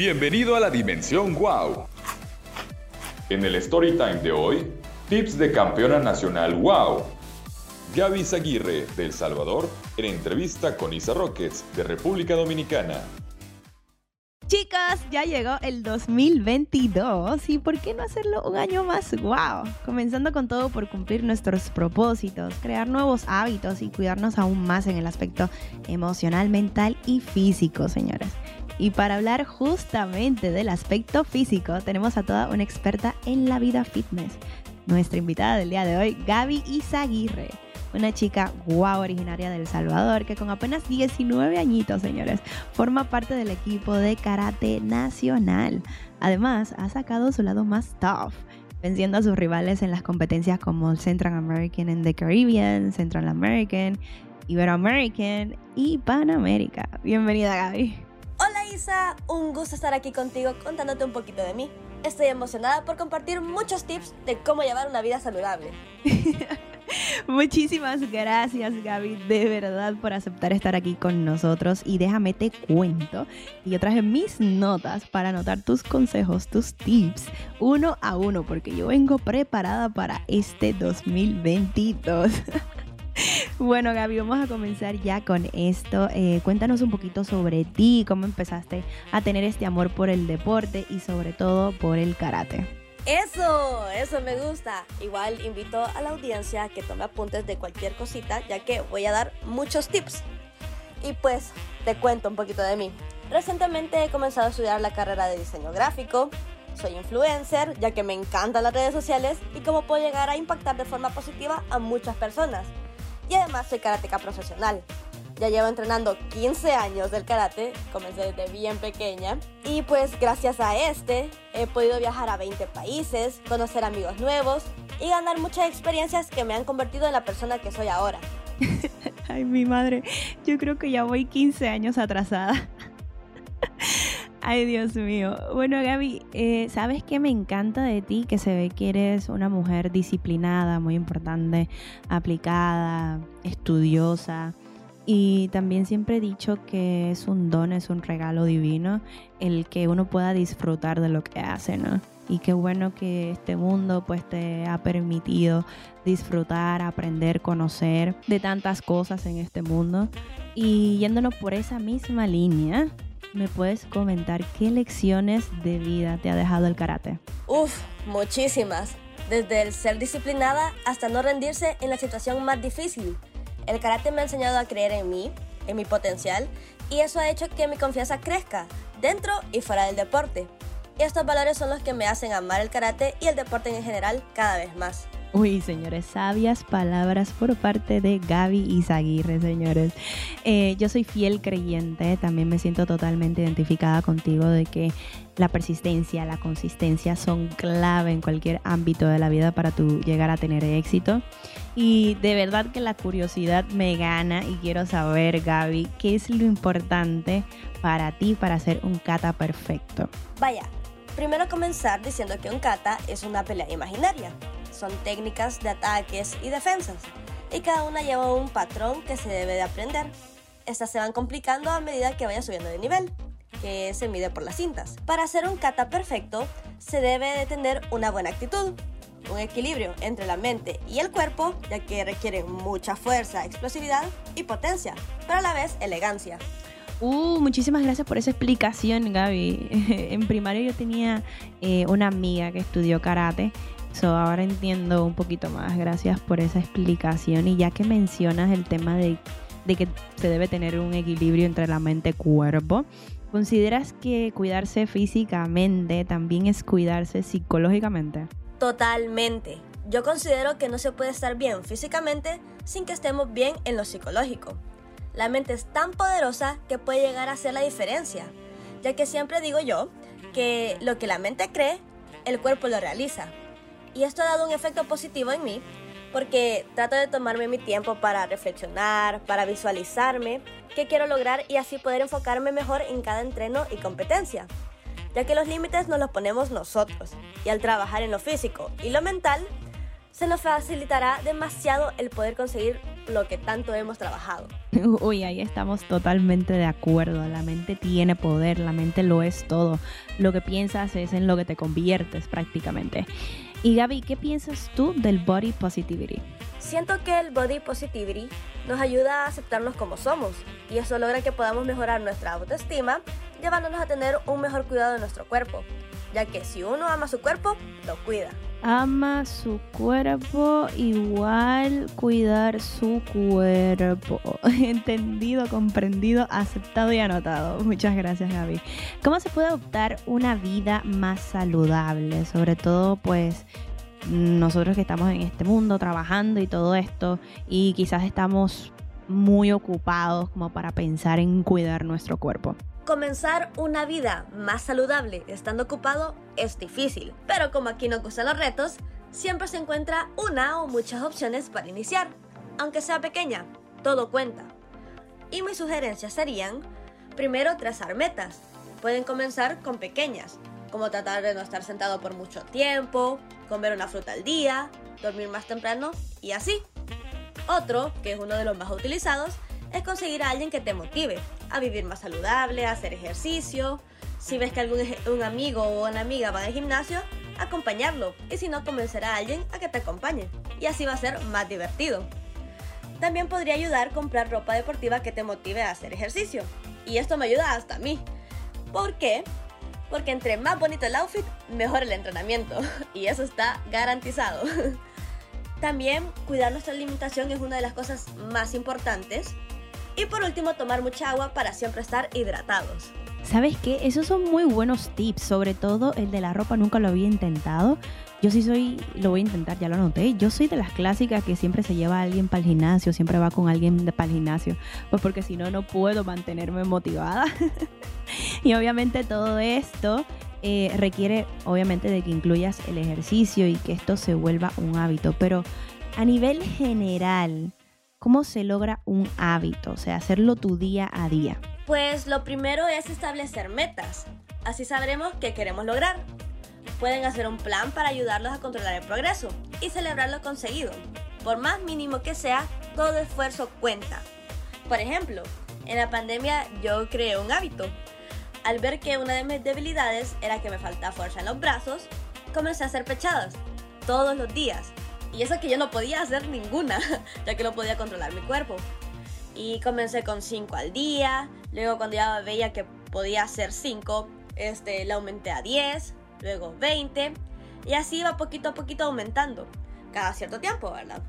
Bienvenido a la Dimensión Wow. En el Storytime de hoy, tips de campeona nacional Wow. Gaby Zaguirre, de El Salvador, en entrevista con Isa Rockets, de República Dominicana. Chicos, ya llegó el 2022 y ¿por qué no hacerlo un año más wow? Comenzando con todo por cumplir nuestros propósitos, crear nuevos hábitos y cuidarnos aún más en el aspecto emocional, mental y físico, señores. Y para hablar justamente del aspecto físico, tenemos a toda una experta en la vida fitness. Nuestra invitada del día de hoy, Gaby Izaguirre una chica guau originaria de El Salvador que con apenas 19 añitos, señores, forma parte del equipo de karate nacional. Además, ha sacado su lado más tough, venciendo a sus rivales en las competencias como Central American and the Caribbean, Central American, Iberoamerican y Panamérica. Bienvenida, Gaby. Hola Isa, un gusto estar aquí contigo contándote un poquito de mí. Estoy emocionada por compartir muchos tips de cómo llevar una vida saludable. Muchísimas gracias Gaby, de verdad por aceptar estar aquí con nosotros y déjame te cuento y yo traje mis notas para anotar tus consejos, tus tips uno a uno porque yo vengo preparada para este 2022. Bueno, Gaby, vamos a comenzar ya con esto. Eh, cuéntanos un poquito sobre ti, cómo empezaste a tener este amor por el deporte y sobre todo por el karate. Eso, eso me gusta. Igual invito a la audiencia que tome apuntes de cualquier cosita, ya que voy a dar muchos tips. Y pues te cuento un poquito de mí. Recientemente he comenzado a estudiar la carrera de diseño gráfico. Soy influencer, ya que me encantan las redes sociales y cómo puedo llegar a impactar de forma positiva a muchas personas. Y además soy karateca profesional. Ya llevo entrenando 15 años del karate, comencé desde bien pequeña. Y pues gracias a este he podido viajar a 20 países, conocer amigos nuevos y ganar muchas experiencias que me han convertido en la persona que soy ahora. Ay, mi madre, yo creo que ya voy 15 años atrasada. Ay, Dios mío. Bueno, Gaby, eh, ¿sabes qué me encanta de ti? Que se ve que eres una mujer disciplinada, muy importante, aplicada, estudiosa. Y también siempre he dicho que es un don, es un regalo divino el que uno pueda disfrutar de lo que hace, ¿no? Y qué bueno que este mundo pues te ha permitido disfrutar, aprender, conocer de tantas cosas en este mundo. Y yéndonos por esa misma línea, ¿me puedes comentar qué lecciones de vida te ha dejado el karate? Uf, muchísimas. Desde el ser disciplinada hasta no rendirse en la situación más difícil el karate me ha enseñado a creer en mí, en mi potencial, y eso ha hecho que mi confianza crezca, dentro y fuera del deporte. Y estos valores son los que me hacen amar el karate y el deporte en general cada vez más. Uy, señores, sabias palabras por parte de Gaby Izaguirre, señores. Eh, yo soy fiel creyente, también me siento totalmente identificada contigo de que la persistencia, la consistencia son clave en cualquier ámbito de la vida para tú llegar a tener éxito. Y de verdad que la curiosidad me gana y quiero saber, Gaby, qué es lo importante para ti para hacer un kata perfecto. Vaya, primero comenzar diciendo que un kata es una pelea imaginaria son técnicas de ataques y defensas, y cada una lleva un patrón que se debe de aprender. Estas se van complicando a medida que vaya subiendo de nivel, que se mide por las cintas. Para hacer un kata perfecto, se debe de tener una buena actitud, un equilibrio entre la mente y el cuerpo, ya que requieren mucha fuerza, explosividad y potencia, pero a la vez elegancia. Uh, muchísimas gracias por esa explicación, Gaby. en primaria yo tenía eh, una amiga que estudió karate So, ahora entiendo un poquito más. Gracias por esa explicación. Y ya que mencionas el tema de, de que se debe tener un equilibrio entre la mente y cuerpo, ¿consideras que cuidarse físicamente también es cuidarse psicológicamente? Totalmente. Yo considero que no se puede estar bien físicamente sin que estemos bien en lo psicológico. La mente es tan poderosa que puede llegar a hacer la diferencia, ya que siempre digo yo que lo que la mente cree, el cuerpo lo realiza. Y esto ha dado un efecto positivo en mí porque trato de tomarme mi tiempo para reflexionar, para visualizarme qué quiero lograr y así poder enfocarme mejor en cada entreno y competencia, ya que los límites nos los ponemos nosotros y al trabajar en lo físico y lo mental, se nos facilitará demasiado el poder conseguir lo que tanto hemos trabajado. Uy, ahí estamos totalmente de acuerdo. La mente tiene poder, la mente lo es todo. Lo que piensas es en lo que te conviertes prácticamente. Y Gaby, ¿qué piensas tú del body positivity? Siento que el body positivity nos ayuda a aceptarnos como somos y eso logra que podamos mejorar nuestra autoestima, llevándonos a tener un mejor cuidado de nuestro cuerpo, ya que si uno ama su cuerpo, lo cuida ama su cuerpo, igual cuidar su cuerpo. Entendido, comprendido, aceptado y anotado. Muchas gracias, Gaby. ¿Cómo se puede adoptar una vida más saludable? Sobre todo, pues, nosotros que estamos en este mundo trabajando y todo esto, y quizás estamos muy ocupados como para pensar en cuidar nuestro cuerpo. Comenzar una vida más saludable estando ocupado es difícil, pero como aquí no gustan los retos, siempre se encuentra una o muchas opciones para iniciar. Aunque sea pequeña, todo cuenta. Y mis sugerencias serían, primero trazar metas. Pueden comenzar con pequeñas, como tratar de no estar sentado por mucho tiempo, comer una fruta al día, dormir más temprano y así. Otro, que es uno de los más utilizados, es conseguir a alguien que te motive a vivir más saludable, a hacer ejercicio. Si ves que algún un amigo o una amiga va al gimnasio, acompañarlo. Y si no, convencer a alguien a que te acompañe. Y así va a ser más divertido. También podría ayudar comprar ropa deportiva que te motive a hacer ejercicio. Y esto me ayuda hasta a mí. ¿Por qué? Porque entre más bonito el outfit, mejor el entrenamiento. Y eso está garantizado. También cuidar nuestra alimentación es una de las cosas más importantes y por último, tomar mucha agua para siempre estar hidratados. ¿Sabes qué? Esos son muy buenos tips, sobre todo el de la ropa nunca lo había intentado. Yo sí soy, lo voy a intentar, ya lo anoté. Yo soy de las clásicas que siempre se lleva a alguien para el gimnasio, siempre va con alguien para el gimnasio, pues porque si no, no puedo mantenerme motivada. y obviamente todo esto eh, requiere, obviamente, de que incluyas el ejercicio y que esto se vuelva un hábito. Pero a nivel general, ¿Cómo se logra un hábito? O sea, hacerlo tu día a día. Pues lo primero es establecer metas. Así sabremos qué queremos lograr. Pueden hacer un plan para ayudarlos a controlar el progreso y celebrar lo conseguido. Por más mínimo que sea, todo esfuerzo cuenta. Por ejemplo, en la pandemia yo creé un hábito. Al ver que una de mis debilidades era que me faltaba fuerza en los brazos, comencé a hacer pechadas todos los días y eso que yo no podía hacer ninguna, ya que no podía controlar mi cuerpo. Y comencé con 5 al día, luego cuando ya veía que podía hacer 5, este, la aumenté a 10, luego 20, y así iba poquito a poquito aumentando, cada cierto tiempo, ¿verdad?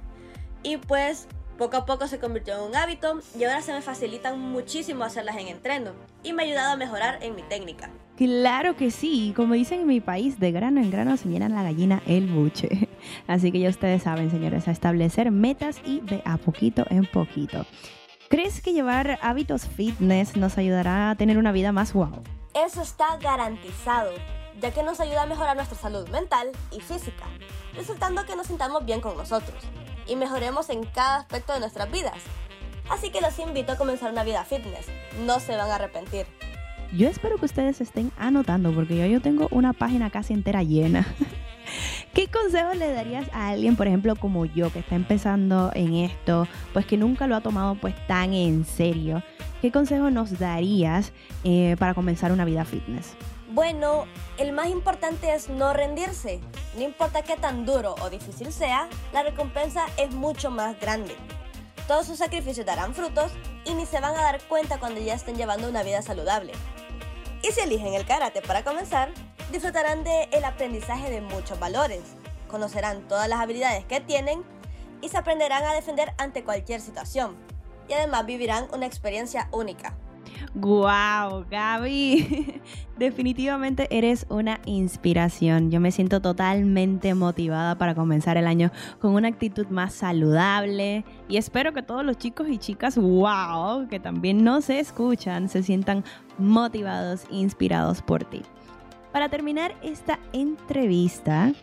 Y pues poco a poco se convirtió en un hábito y ahora se me facilitan muchísimo hacerlas en entreno y me ha ayudado a mejorar en mi técnica. Claro que sí, como dicen en mi país, de grano en grano se llena la gallina el buche. Así que ya ustedes saben, señores, a establecer metas y de a poquito en poquito. ¿Crees que llevar hábitos fitness nos ayudará a tener una vida más wow? Eso está garantizado, ya que nos ayuda a mejorar nuestra salud mental y física, resultando que nos sintamos bien con nosotros y mejoremos en cada aspecto de nuestras vidas. Así que los invito a comenzar una vida fitness, no se van a arrepentir. Yo espero que ustedes estén anotando porque yo, yo tengo una página casi entera llena. ¿Qué consejo le darías a alguien, por ejemplo, como yo, que está empezando en esto, pues que nunca lo ha tomado pues tan en serio? ¿Qué consejo nos darías eh, para comenzar una vida fitness? Bueno, el más importante es no rendirse. No importa qué tan duro o difícil sea, la recompensa es mucho más grande. Todos sus sacrificios darán frutos y ni se van a dar cuenta cuando ya estén llevando una vida saludable. Y si eligen el karate para comenzar, disfrutarán del el aprendizaje de muchos valores, conocerán todas las habilidades que tienen y se aprenderán a defender ante cualquier situación. Y además vivirán una experiencia única. ¡Guau, Gaby! Definitivamente eres una inspiración. Yo me siento totalmente motivada para comenzar el año con una actitud más saludable y espero que todos los chicos y chicas, wow, que también no se escuchan, se sientan motivados, inspirados por ti. Para terminar esta entrevista,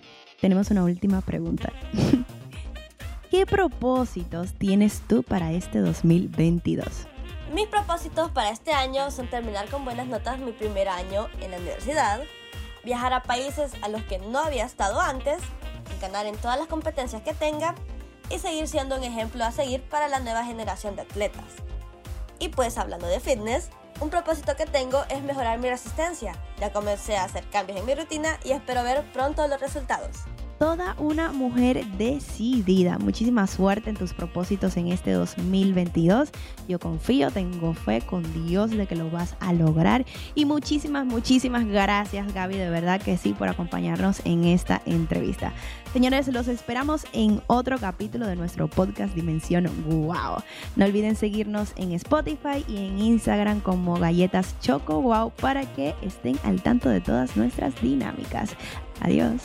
tenemos una última pregunta. ¿Qué propósitos tienes tú para este 2022? Mis propósitos para este año son terminar con buenas notas mi primer año en la universidad, viajar a países a los que no había estado antes, ganar en todas las competencias que tenga y seguir siendo un ejemplo a seguir para la nueva generación de atletas. Y pues hablando de fitness, un propósito que tengo es mejorar mi resistencia. Ya comencé a hacer cambios en mi rutina y espero ver pronto los resultados toda una mujer decidida. Muchísima suerte en tus propósitos en este 2022. Yo confío, tengo fe con Dios de que lo vas a lograr. Y muchísimas, muchísimas gracias Gaby, de verdad que sí, por acompañarnos en esta entrevista. Señores, los esperamos en otro capítulo de nuestro podcast Dimensión Wow. No olviden seguirnos en Spotify y en Instagram como Galletas Choco Wow para que estén al tanto de todas nuestras dinámicas. Adiós.